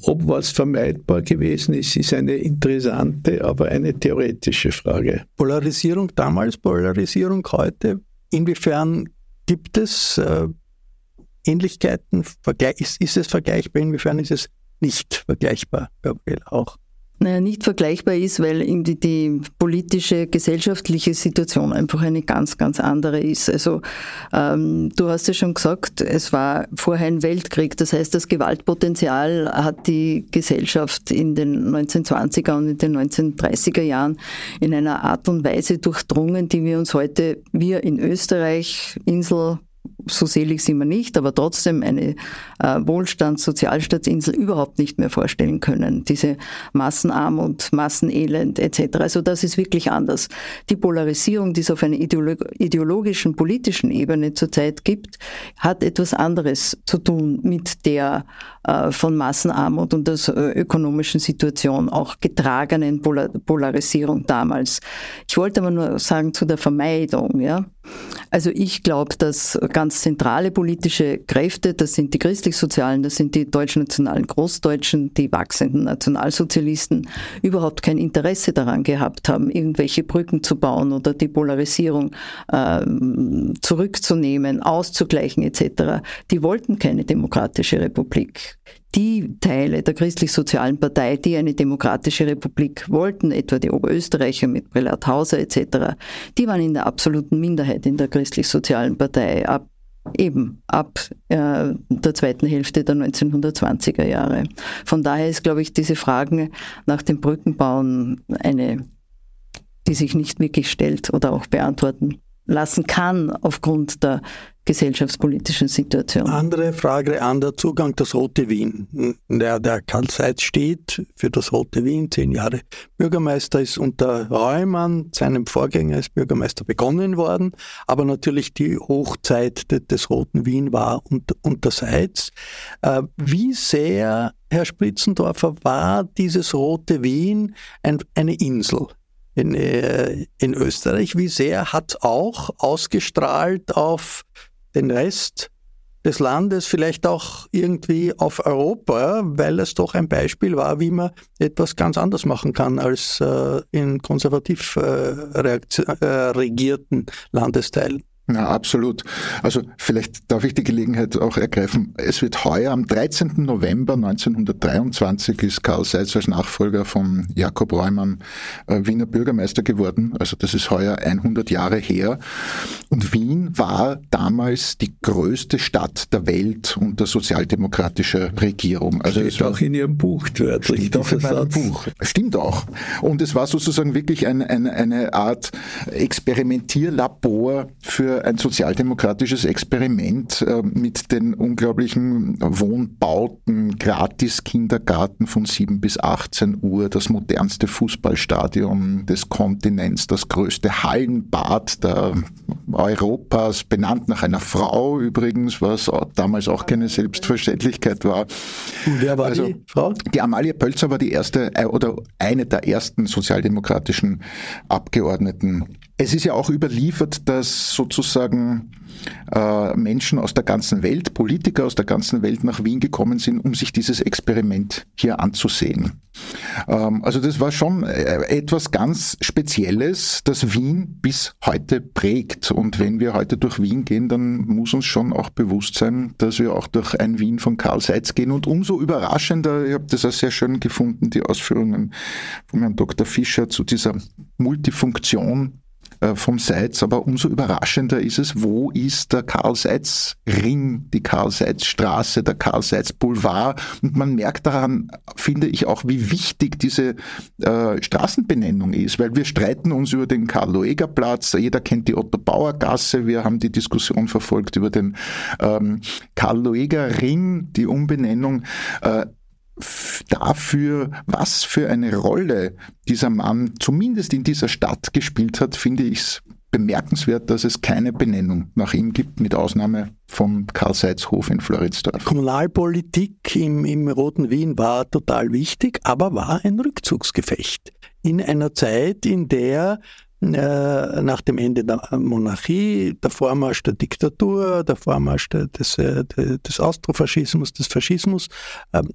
ob was vermeidbar gewesen ist, ist eine interessante, aber eine theoretische Frage. Polarisierung damals, Polarisierung heute. Inwiefern gibt es äh, Ähnlichkeiten? Ist, es vergleichbar? Inwiefern ist es nicht vergleichbar, Gabriel, auch? Naja, nicht vergleichbar ist, weil die, die, politische, gesellschaftliche Situation einfach eine ganz, ganz andere ist. Also ähm, du hast ja schon gesagt, es war vorher ein Weltkrieg. Das heißt, das Gewaltpotenzial hat die Gesellschaft in den 1920er und in den 1930er Jahren in einer Art und Weise durchdrungen, die wir uns heute, wir in Österreich, Insel, so selig sind wir nicht, aber trotzdem eine äh, Wohlstands-Sozialstaatsinsel überhaupt nicht mehr vorstellen können. Diese Massenarmut, Massenelend etc. Also das ist wirklich anders. Die Polarisierung, die es auf einer ideologischen, politischen Ebene zurzeit gibt, hat etwas anderes zu tun mit der äh, von Massenarmut und der äh, ökonomischen Situation auch getragenen Polar Polarisierung damals. Ich wollte aber nur sagen zu der Vermeidung, ja. Also ich glaube, dass ganz zentrale politische Kräfte, das sind die christlich-sozialen, das sind die deutschnationalen Großdeutschen, die wachsenden Nationalsozialisten, überhaupt kein Interesse daran gehabt haben, irgendwelche Brücken zu bauen oder die Polarisierung äh, zurückzunehmen, auszugleichen etc. Die wollten keine demokratische Republik die Teile der christlich-sozialen Partei, die eine demokratische Republik wollten, etwa die Oberösterreicher mit Prelat Hauser etc., die waren in der absoluten Minderheit in der christlich-sozialen Partei ab eben ab äh, der zweiten Hälfte der 1920er Jahre. Von daher ist, glaube ich, diese Frage nach dem Brückenbauen eine, die sich nicht wirklich stellt oder auch beantworten lassen kann aufgrund der gesellschaftspolitischen Situation. Andere Frage an der Zugang das Rote Wien. Der, der Karl Seitz steht für das Rote Wien, zehn Jahre Bürgermeister, ist unter Reumann, seinem Vorgänger als Bürgermeister, begonnen worden. Aber natürlich die Hochzeit des, des Roten Wien war unter, unter Seitz. Äh, wie sehr, Herr Spritzendorfer, war dieses Rote Wien ein, eine Insel? in, äh, in Österreich. Wie sehr hat auch ausgestrahlt auf den Rest des Landes, vielleicht auch irgendwie auf Europa, weil es doch ein Beispiel war, wie man etwas ganz anders machen kann als äh, in konservativ äh, äh, regierten Landesteilen. Ja, absolut. Also vielleicht darf ich die Gelegenheit auch ergreifen. Es wird heuer am 13. November 1923 ist Karl Seitz als Nachfolger von Jakob Reumann äh, Wiener Bürgermeister geworden. Also das ist heuer 100 Jahre her. Und Wien war damals die größte Stadt der Welt unter sozialdemokratischer Regierung. Also steht es auch in Ihrem Buch wörtlich. Steht auch in meinem Buch. Stimmt auch. Und es war sozusagen wirklich ein, ein, eine Art Experimentierlabor für ein sozialdemokratisches Experiment äh, mit den unglaublichen Wohnbauten, Gratis-Kindergarten von 7 bis 18 Uhr, das modernste Fußballstadion des Kontinents, das größte Hallenbad der Europas, benannt nach einer Frau übrigens, was damals auch keine Selbstverständlichkeit war. Und wer war Also, die Frau? Die Amalie Pölzer war die erste äh, oder eine der ersten sozialdemokratischen Abgeordneten. Es ist ja auch überliefert, dass sozusagen äh, Menschen aus der ganzen Welt, Politiker aus der ganzen Welt nach Wien gekommen sind, um sich dieses Experiment hier anzusehen. Ähm, also das war schon äh, etwas ganz Spezielles, das Wien bis heute prägt. Und wenn wir heute durch Wien gehen, dann muss uns schon auch bewusst sein, dass wir auch durch ein Wien von Karl Seitz gehen. Und umso überraschender, ich habe das auch sehr schön gefunden, die Ausführungen von Herrn Dr. Fischer zu dieser Multifunktion vom Seitz, aber umso überraschender ist es, wo ist der Karl-Seitz-Ring, die Karl-Seitz-Straße, der Karl-Seitz-Boulevard? Und man merkt daran, finde ich auch, wie wichtig diese äh, Straßenbenennung ist, weil wir streiten uns über den Karl-Loeger-Platz, jeder kennt die Otto-Bauer-Gasse, wir haben die Diskussion verfolgt über den ähm, Karl-Loeger-Ring, die Umbenennung, äh, dafür, was für eine Rolle dieser Mann zumindest in dieser Stadt gespielt hat, finde ich es bemerkenswert, dass es keine Benennung nach ihm gibt, mit Ausnahme vom Karl-Seitz-Hof in Floridsdorf. Kommunalpolitik im, im Roten Wien war total wichtig, aber war ein Rückzugsgefecht. In einer Zeit, in der äh, nach dem Ende der Monarchie, der Vormarsch der Diktatur, der Vormarsch des, äh, des Austrofaschismus, des Faschismus, ähm,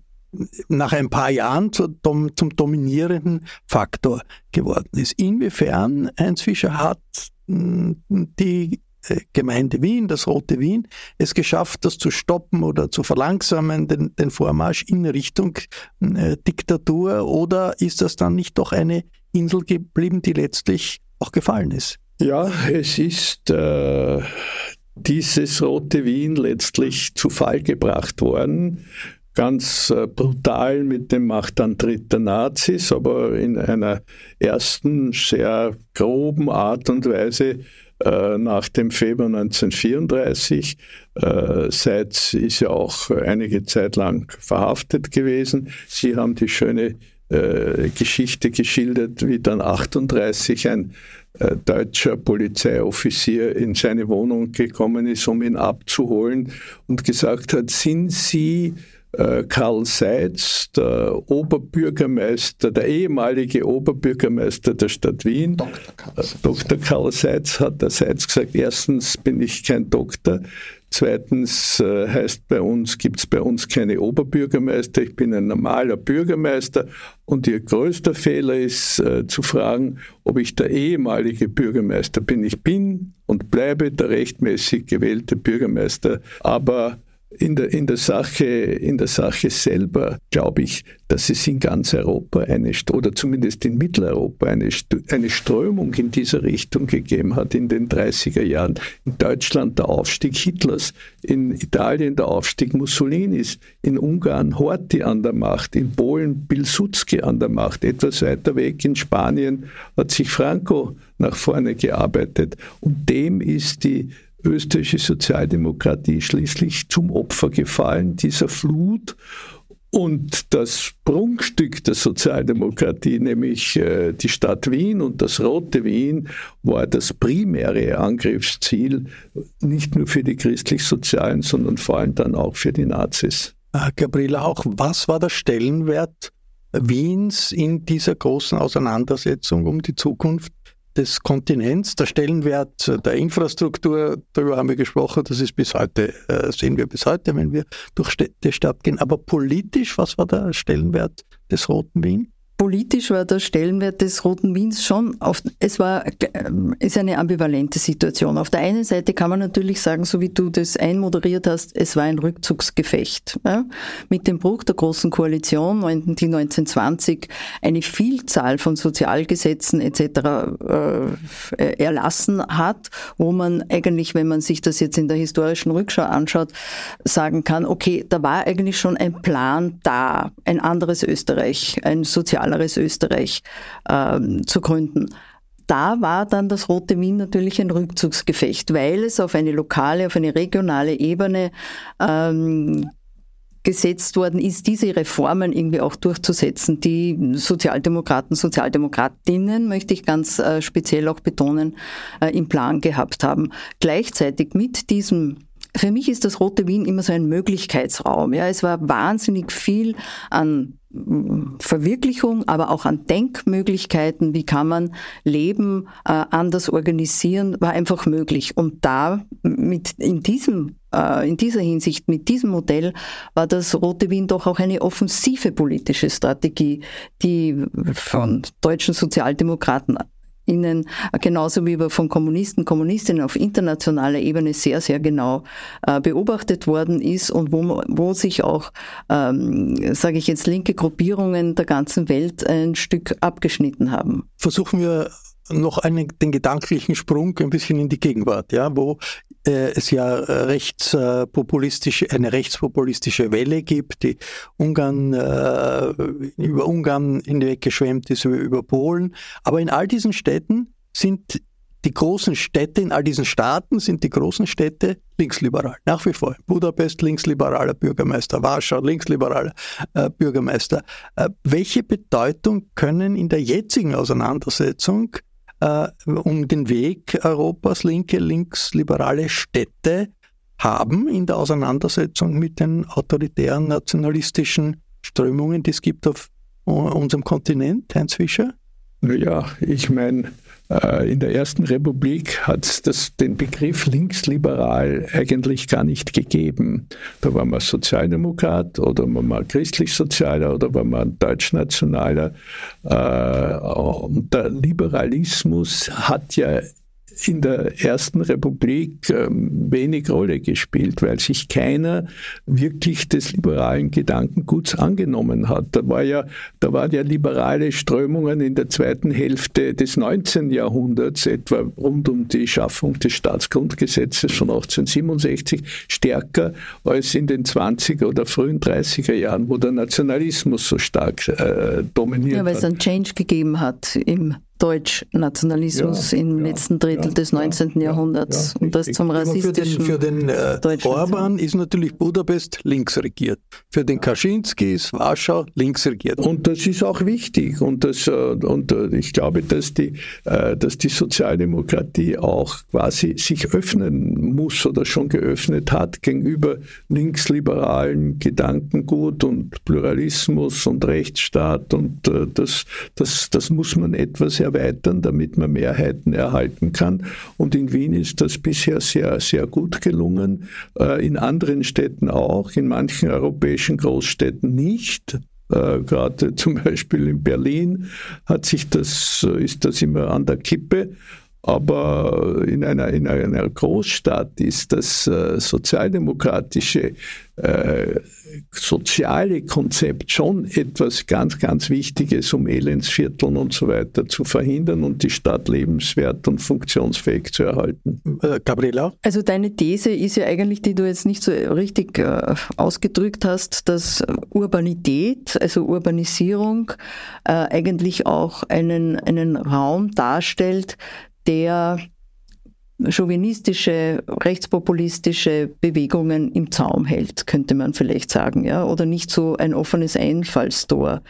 nach ein paar Jahren zum, zum dominierenden Faktor geworden ist. Inwiefern Heinz Fischer hat die äh, Gemeinde Wien, das Rote Wien, es geschafft, das zu stoppen oder zu verlangsamen, den, den Vormarsch in Richtung äh, Diktatur? Oder ist das dann nicht doch eine Insel geblieben, die letztlich auch gefallen ist? Ja, es ist äh, dieses Rote Wien letztlich zu Fall gebracht worden ganz äh, brutal mit dem Machtantritt der Nazis, aber in einer ersten sehr groben Art und Weise äh, nach dem Februar 1934. Äh, Seitz ist ja auch einige Zeit lang verhaftet gewesen. Sie haben die schöne Geschichte geschildert, wie dann 38 ein deutscher Polizeioffizier in seine Wohnung gekommen ist, um ihn abzuholen und gesagt hat, sind Sie Karl Seitz, der Oberbürgermeister, der ehemalige Oberbürgermeister der Stadt Wien, Dr. Karl Seitz, Dr. Karl Seitz hat der Seitz gesagt, erstens bin ich kein Doktor, Zweitens äh, heißt bei uns, gibt es bei uns keine Oberbürgermeister, ich bin ein normaler Bürgermeister und ihr größter Fehler ist äh, zu fragen, ob ich der ehemalige Bürgermeister bin. Ich bin und bleibe der rechtmäßig gewählte Bürgermeister, aber in der, in der, Sache, in der Sache selber glaube ich, dass es in ganz Europa eine, oder zumindest in Mitteleuropa eine, eine Strömung in dieser Richtung gegeben hat in den 30er Jahren. In Deutschland der Aufstieg Hitlers, in Italien der Aufstieg Mussolinis, in Ungarn Horthy an der Macht, in Polen Pilsudski an der Macht. Etwas weiter weg in Spanien hat sich Franco nach vorne gearbeitet. Und dem ist die österreichische Sozialdemokratie schließlich zum Opfer gefallen, dieser Flut. Und das Prunkstück der Sozialdemokratie, nämlich äh, die Stadt Wien und das Rote Wien, war das primäre Angriffsziel, nicht nur für die christlich-sozialen, sondern vor allem dann auch für die Nazis. Ah, Gabriela, auch was war der Stellenwert Wiens in dieser großen Auseinandersetzung um die Zukunft des Kontinents, der Stellenwert der Infrastruktur, darüber haben wir gesprochen, das ist bis heute, äh, sehen wir bis heute, wenn wir durch die Stadt gehen. Aber politisch, was war der Stellenwert des Roten Wien? Politisch war der Stellenwert des Roten Wiens schon, auf, es war, ähm, ist eine ambivalente Situation. Auf der einen Seite kann man natürlich sagen, so wie du das einmoderiert hast, es war ein Rückzugsgefecht. Ja? Mit dem Bruch der Großen Koalition, die 1920 eine Vielzahl von Sozialgesetzen etc. Äh, erlassen hat, wo man eigentlich, wenn man sich das jetzt in der historischen Rückschau anschaut, sagen kann, okay, da war eigentlich schon ein Plan da, ein anderes Österreich, ein soziales liberaleres Österreich ähm, zu gründen. da war dann das Rote Wien natürlich ein Rückzugsgefecht, weil es auf eine lokale, auf eine regionale Ebene ähm, gesetzt worden ist, diese Reformen irgendwie auch durchzusetzen, die Sozialdemokraten, Sozialdemokratinnen, möchte ich ganz äh, speziell auch betonen, äh, im Plan gehabt haben. Gleichzeitig mit diesem für mich ist das Rote Wien immer so ein Möglichkeitsraum. Ja, es war wahnsinnig viel an mm, Verwirklichung, aber auch an Denkmöglichkeiten. Wie kann man Leben äh, anders organisieren, war einfach möglich. Und da mit in diesem äh, in dieser Hinsicht, mit diesem Modell, war das Rote Wien doch auch eine offensive politische Strategie, die von deutschen Sozialdemokraten Ihnen genauso wie von Kommunisten, Kommunistinnen auf internationaler Ebene sehr, sehr genau äh, beobachtet worden ist und wo, wo sich auch, ähm, sage ich jetzt, linke Gruppierungen der ganzen Welt ein Stück abgeschnitten haben. Versuchen wir noch einen, den gedanklichen Sprung ein bisschen in die Gegenwart, ja, wo äh, es ja rechtspopulistische, eine rechtspopulistische Welle gibt, die Ungarn, äh, über Ungarn hinweggeschwemmt ist, über, über Polen. Aber in all diesen Städten sind die großen Städte, in all diesen Staaten sind die großen Städte linksliberal. Nach wie vor. Budapest linksliberaler Bürgermeister, Warschau linksliberaler äh, Bürgermeister. Äh, welche Bedeutung können in der jetzigen Auseinandersetzung äh, um den Weg Europas linke, linksliberale Städte haben in der Auseinandersetzung mit den autoritären nationalistischen Strömungen, die es gibt auf unserem Kontinent, Heinz Fischer? Naja, ich meine, in der Ersten Republik hat es den Begriff linksliberal eigentlich gar nicht gegeben. Da war man Sozialdemokrat oder war man christlich-sozialer oder war man deutschnationaler. Äh, und der Liberalismus hat ja in der Ersten Republik ähm, wenig Rolle gespielt, weil sich keiner wirklich des liberalen Gedankenguts angenommen hat. Da war ja, da waren ja liberale Strömungen in der zweiten Hälfte des 19. Jahrhunderts, etwa rund um die Schaffung des Staatsgrundgesetzes von 1867, stärker als in den 20er oder frühen 30er Jahren, wo der Nationalismus so stark äh, dominiert Ja, weil es einen Change gegeben hat im Deutschnationalismus ja, im ja, letzten Drittel ja, des 19. Jahrhunderts und das zum rassistischen Für den, für den äh, Orban ist natürlich Budapest links regiert. Für den Kaczynski ist Warschau links regiert. Und das ist auch wichtig. Und, das, äh, und äh, ich glaube, dass die, dass die Sozialdemokratie auch quasi sich öffnen muss oder schon geöffnet hat gegenüber linksliberalen Gedankengut und Pluralismus und Rechtsstaat. Und das, das, das muss man etwas erweitern, damit man Mehrheiten erhalten kann. Und in Wien ist das bisher sehr, sehr gut gelungen. Äh, in anderen Städten auch, in manchen europäischen Großstädten nicht. Äh, gerade [LAUGHS] zum Beispiel in Berlin hat sich das, äh, ist das immer an der Kippe. Aber in einer, in einer Großstadt ist das äh, sozialdemokratische äh, soziale Konzept schon etwas ganz, ganz Wichtiges, um Elendsvierteln und so weiter zu verhindern und die Stadt lebenswert und funktionsfähig zu erhalten. Äh, Gabriela? Also deine These ist ja eigentlich, die du jetzt nicht so richtig äh, ausgedrückt hast, dass Urbanität, also Urbanisierung, äh, eigentlich auch einen, einen Raum darstellt, der chauvinistische, rechtspopulistische Bewegungen im Zaum hält, könnte man vielleicht sagen, ja, oder nicht so ein offenes Einfallstor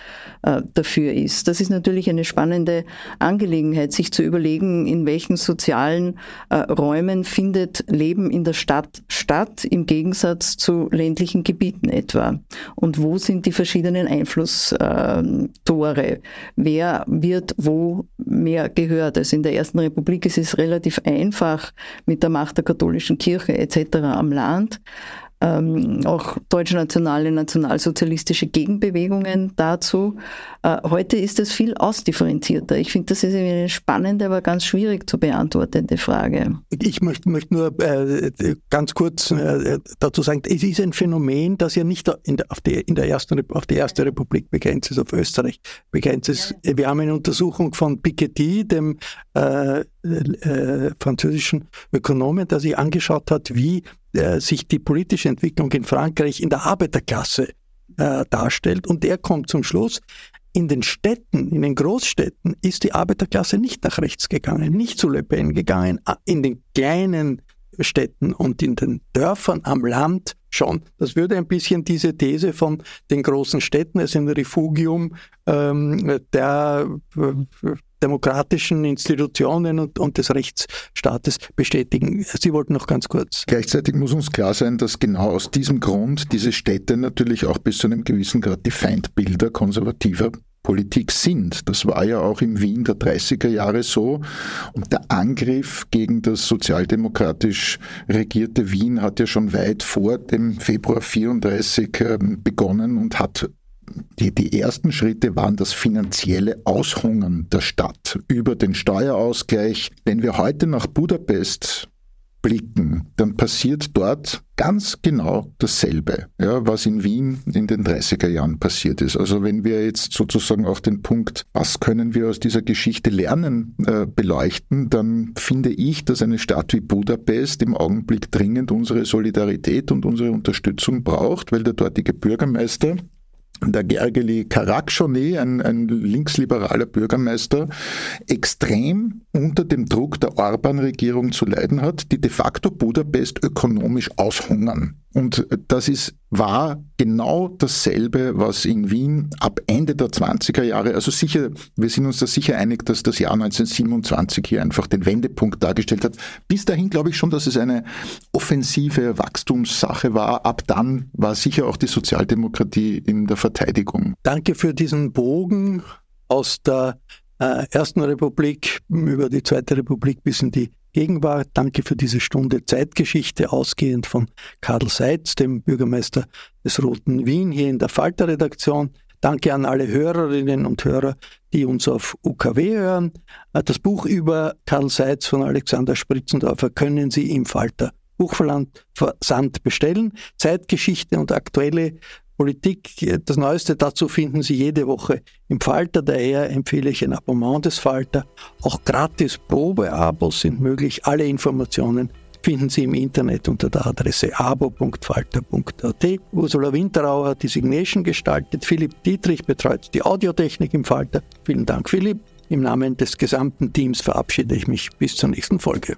äh, dafür ist. Das ist natürlich eine spannende Angelegenheit, sich zu überlegen, in welchen sozialen äh, Räumen findet Leben in der Stadt statt, im Gegensatz zu ländlichen Gebieten etwa. Und wo sind die verschiedenen Einflusstore? Wer wird wo mehr gehört? Also in der Ersten Republik ist es relativ einfach, Krach mit der Macht der katholischen Kirche etc. am Land. Ähm, auch deutschnationale, nationalsozialistische Gegenbewegungen dazu. Äh, heute ist es viel ausdifferenzierter. Ich finde, das ist eine spannende, aber ganz schwierig zu beantwortende Frage. Ich möchte, möchte nur äh, ganz kurz äh, dazu sagen, es ist ein Phänomen, das ja nicht in der, auf, die, in der ersten, auf die Erste Republik begrenzt ist, auf Österreich begrenzt ist. Ja, ja. Wir haben eine Untersuchung von Piketty, dem äh, äh, französischen Ökonomen, der sich angeschaut hat, wie äh, sich die politische Entwicklung in Frankreich in der Arbeiterklasse äh, darstellt. Und der kommt zum Schluss, in den Städten, in den Großstädten ist die Arbeiterklasse nicht nach rechts gegangen, nicht zu Le Pen gegangen. In den kleinen Städten und in den Dörfern am Land schon. Das würde ein bisschen diese These von den großen Städten als ein Refugium ähm, der äh, demokratischen Institutionen und, und, des Rechtsstaates bestätigen. Sie wollten noch ganz kurz. Gleichzeitig muss uns klar sein, dass genau aus diesem Grund diese Städte natürlich auch bis zu einem gewissen Grad die Feindbilder konservativer Politik sind. Das war ja auch im Wien der 30er Jahre so. Und der Angriff gegen das sozialdemokratisch regierte Wien hat ja schon weit vor dem Februar 34 ähm, begonnen und hat die, die ersten Schritte waren das finanzielle Aushungern der Stadt über den Steuerausgleich. Wenn wir heute nach Budapest blicken, dann passiert dort ganz genau dasselbe, ja, was in Wien in den 30er Jahren passiert ist. Also wenn wir jetzt sozusagen auch den Punkt, was können wir aus dieser Geschichte lernen, äh, beleuchten, dann finde ich, dass eine Stadt wie Budapest im Augenblick dringend unsere Solidarität und unsere Unterstützung braucht, weil der dortige Bürgermeister der Gergely Karakschoni, ein, ein linksliberaler Bürgermeister, extrem unter dem Druck der Orban-Regierung zu leiden hat, die de facto Budapest ökonomisch aushungern. Und das ist, war genau dasselbe, was in Wien ab Ende der 20er Jahre, also sicher, wir sind uns da sicher einig, dass das Jahr 1927 hier einfach den Wendepunkt dargestellt hat. Bis dahin glaube ich schon, dass es eine offensive Wachstumssache war. Ab dann war sicher auch die Sozialdemokratie in der Verteidigung. Danke für diesen Bogen aus der äh, Ersten Republik über die Zweite Republik bis in die Gegenwart. Danke für diese Stunde Zeitgeschichte, ausgehend von Karl Seitz, dem Bürgermeister des Roten Wien, hier in der Falter-Redaktion. Danke an alle Hörerinnen und Hörer, die uns auf UKW hören. Äh, das Buch über Karl Seitz von Alexander Spritzendorfer können Sie im Falter Buchversand bestellen. Zeitgeschichte und aktuelle Politik. Das Neueste dazu finden Sie jede Woche im Falter. Daher empfehle ich ein Abonnement des Falter. Auch gratis Probeabos sind möglich. Alle Informationen finden Sie im Internet unter der Adresse abo.falter.at. Ursula Winterauer hat die Signation gestaltet. Philipp Dietrich betreut die Audiotechnik im Falter. Vielen Dank, Philipp. Im Namen des gesamten Teams verabschiede ich mich bis zur nächsten Folge.